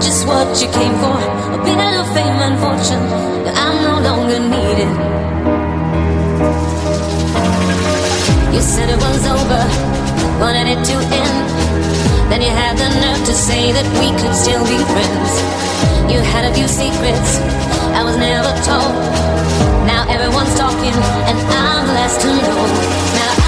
just what you came for. A bit of fame and fortune that I'm no longer needed. You said it was over, wanted it to end. Then you had the nerve to say that we could still be friends. You had a few secrets I was never told. Now everyone's talking, and I'm the last to know. Now.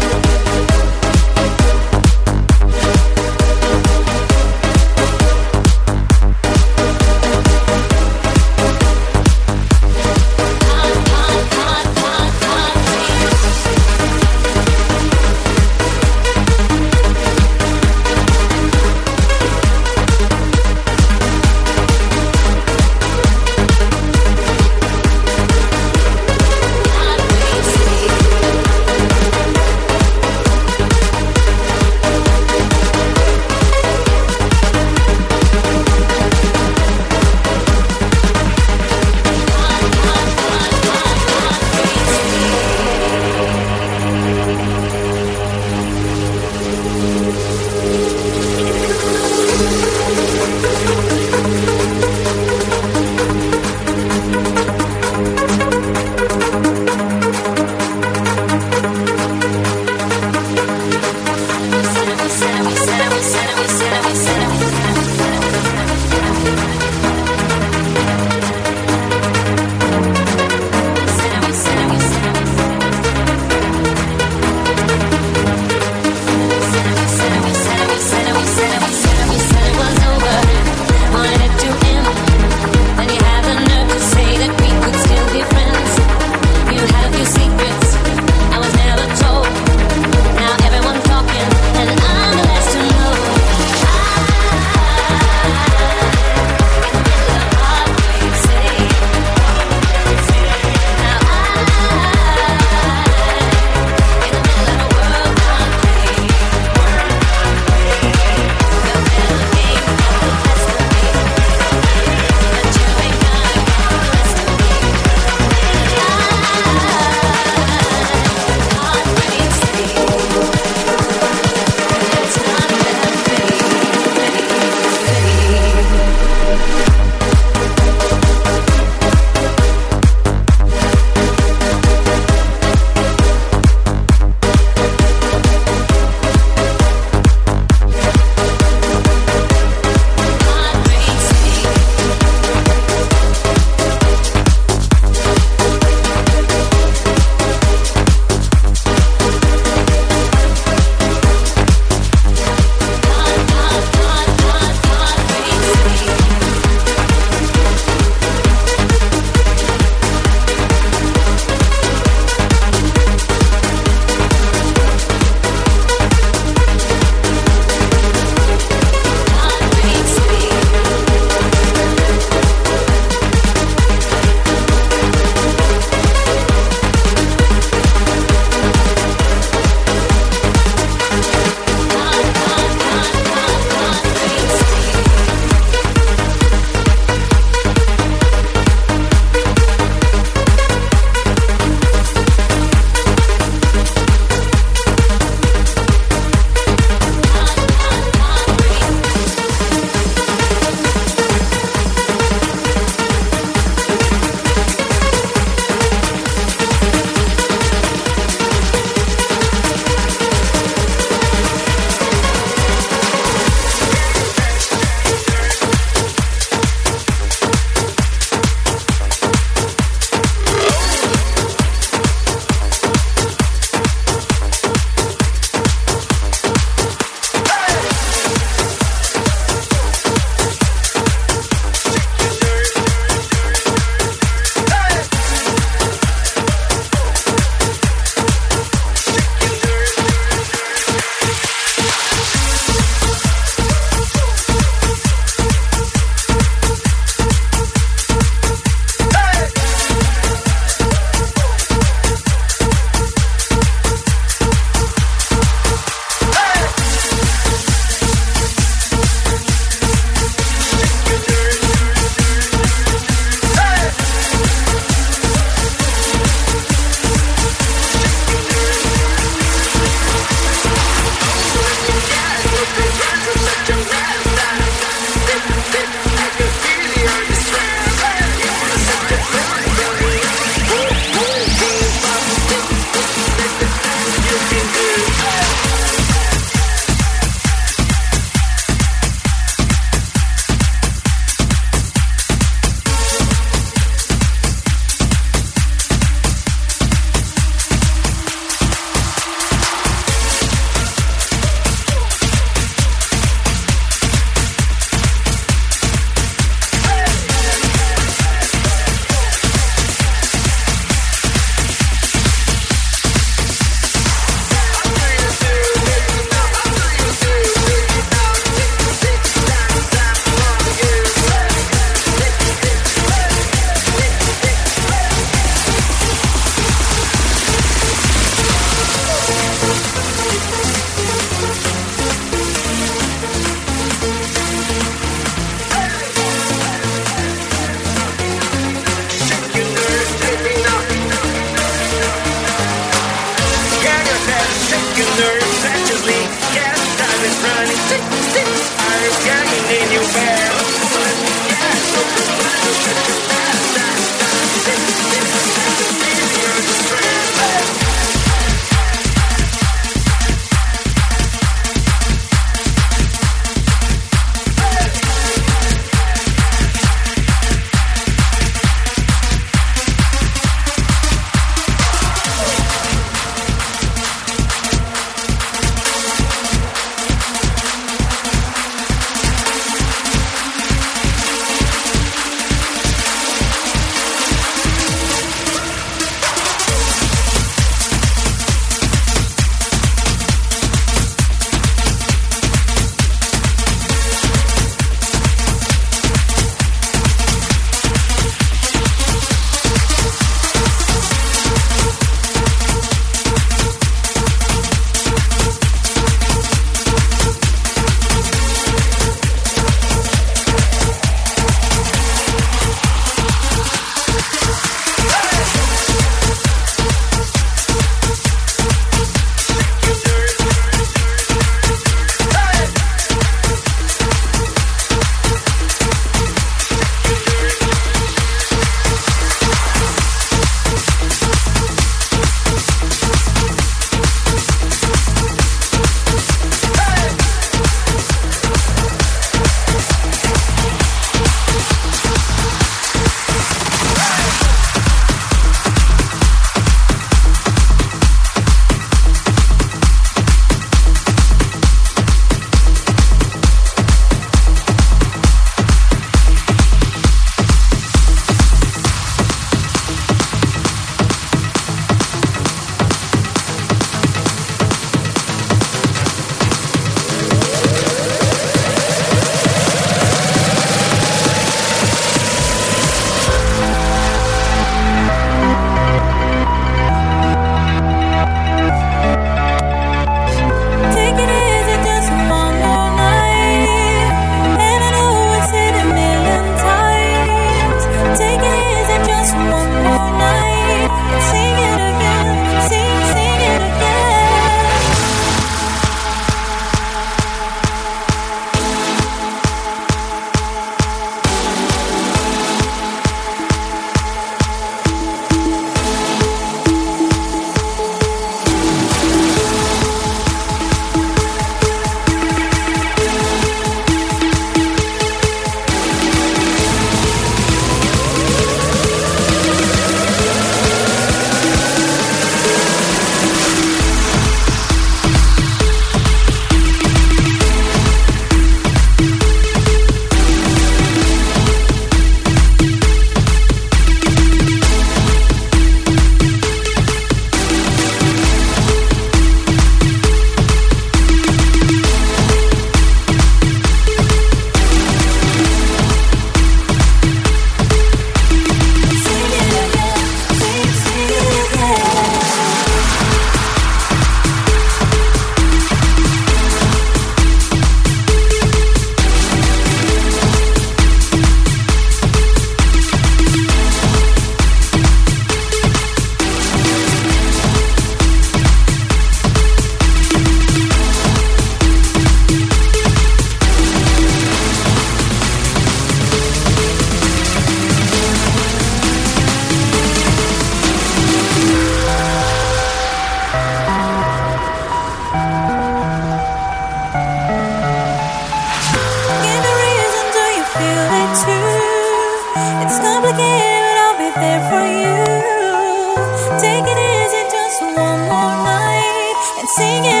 singing.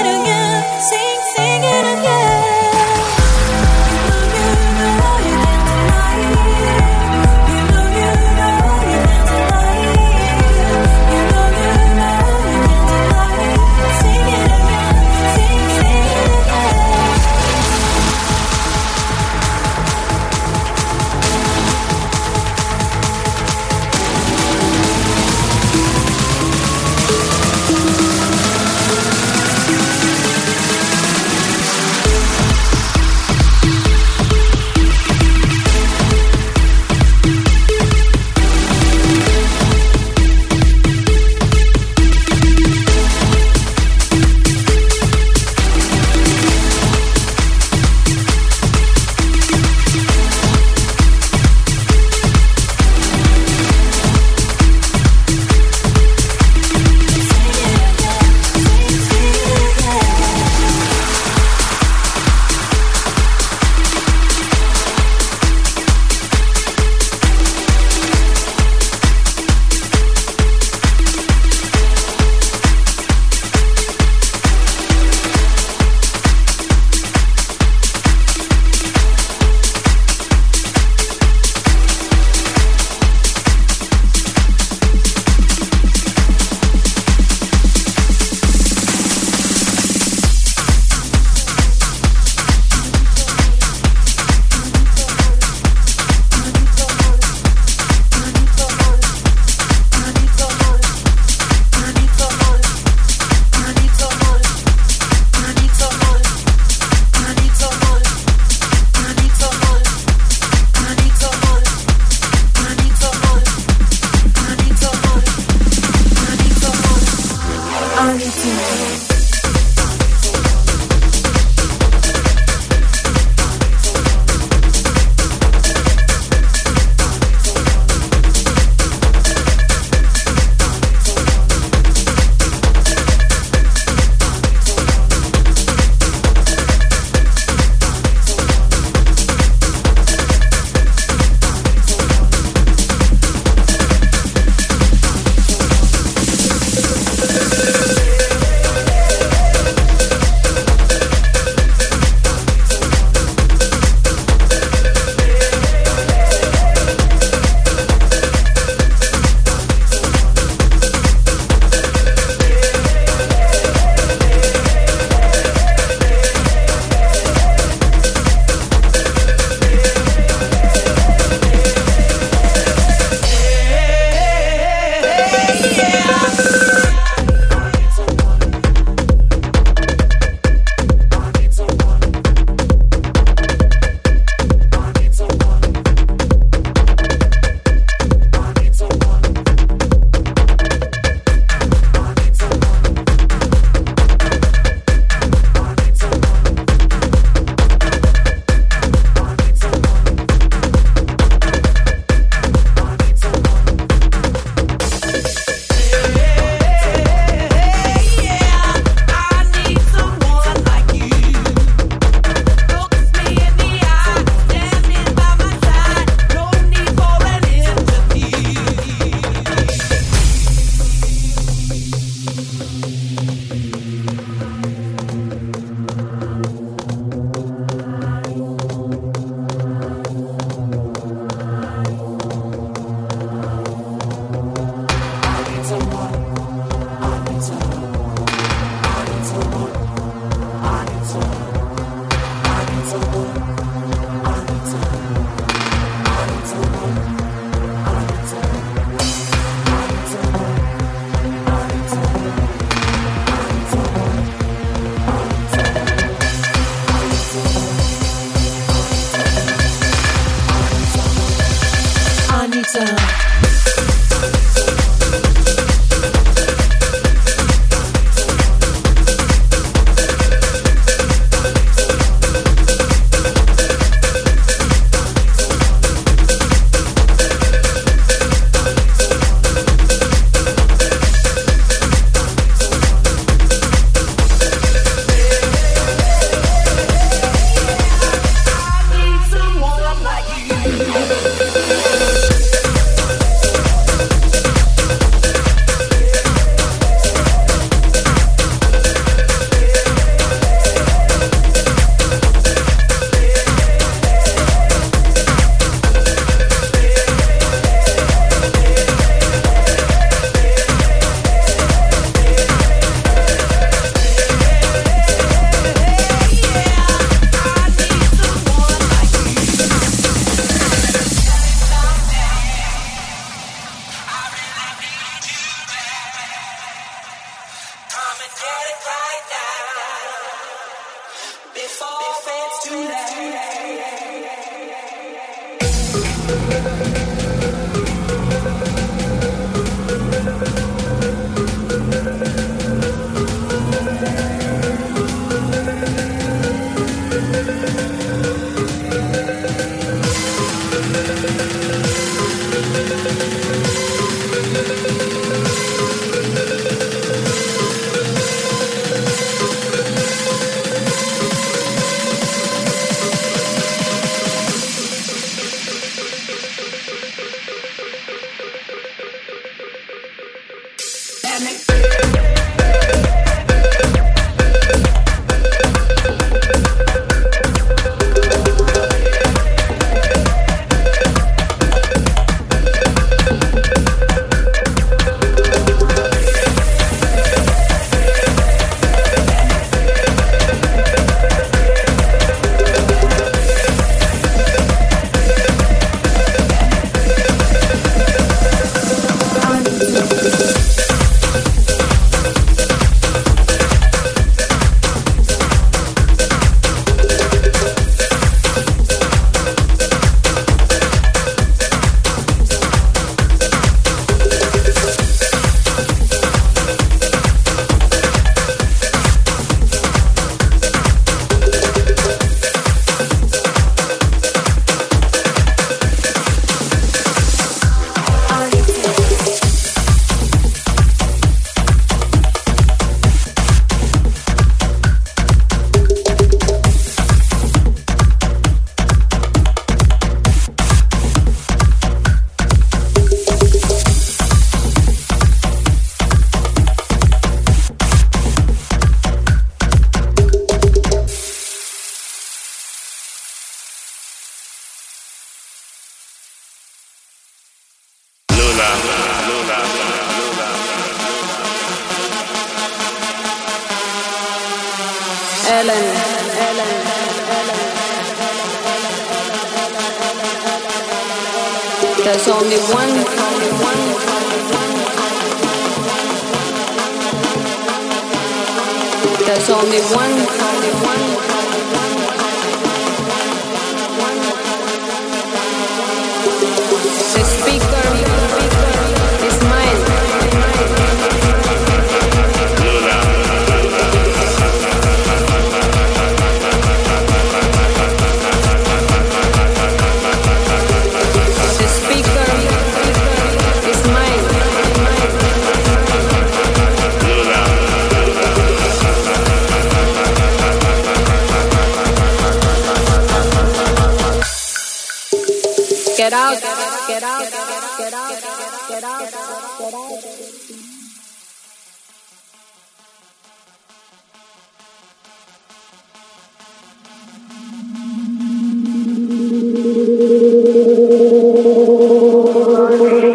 Only one,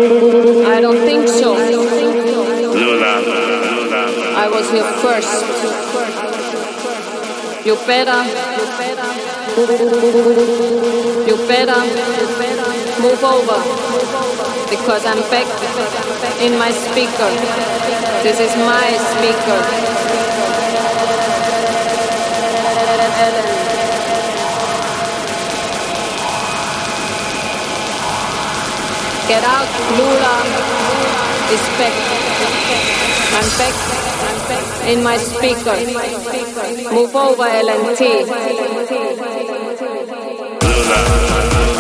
I don't think so. I was here first. You better, you better move over because I'm back in my speaker. This is my speaker. Get out, Lula back. I'm back. In my speaker. Move over, LNT.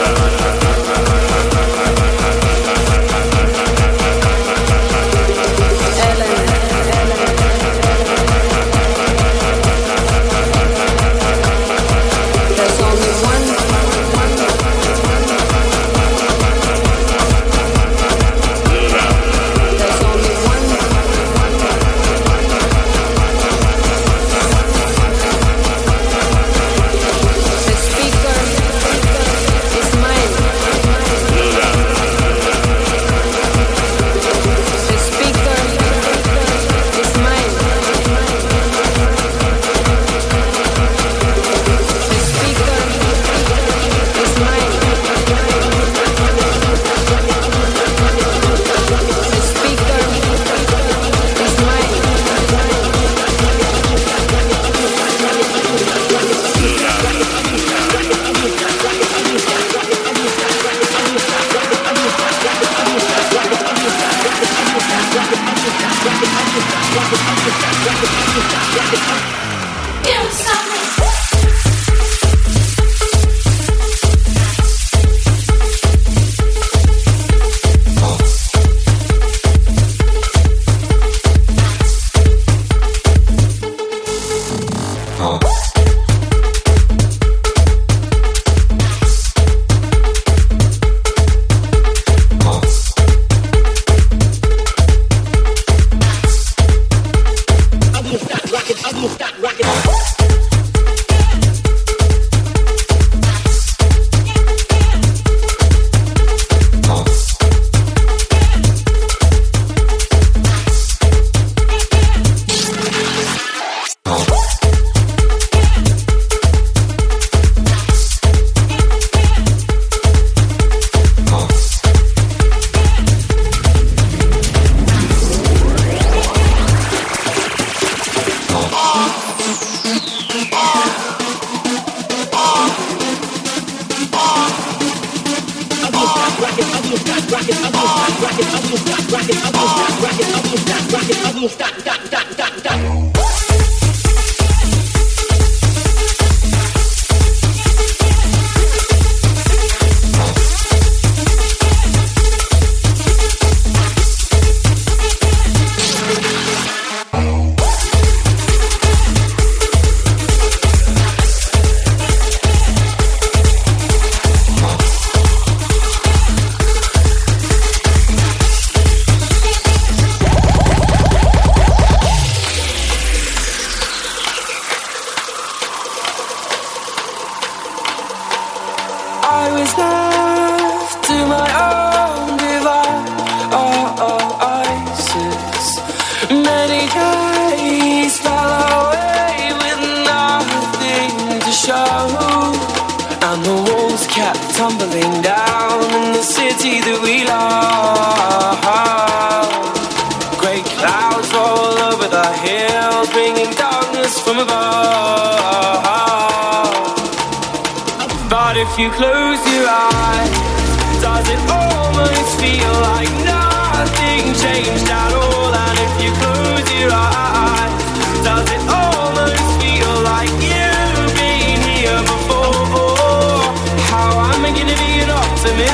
There's I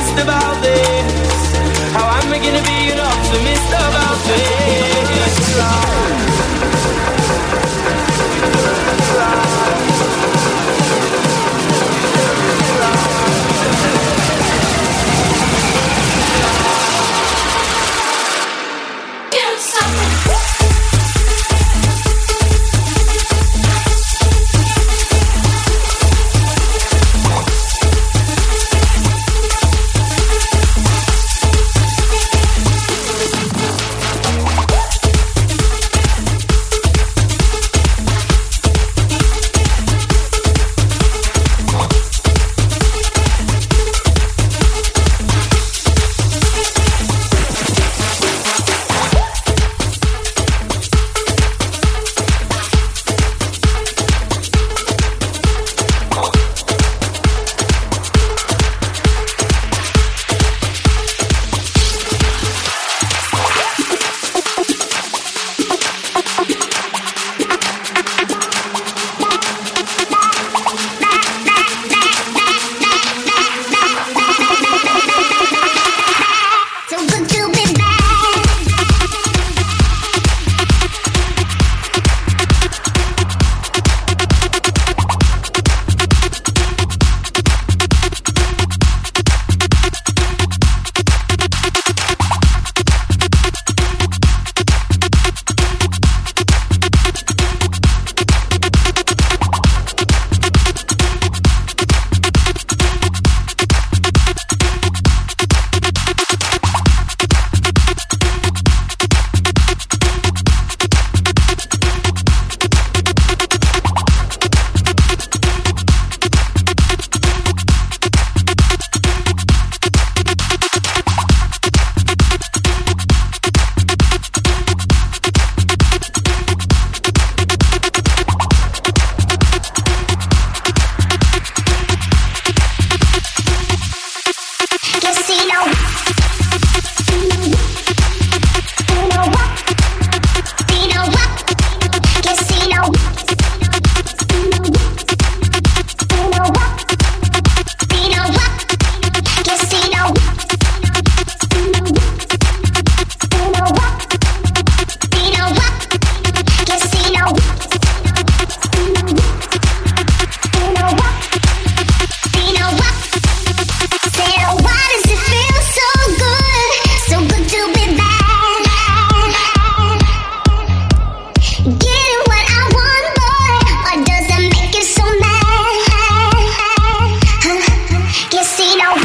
optimist about this? Casino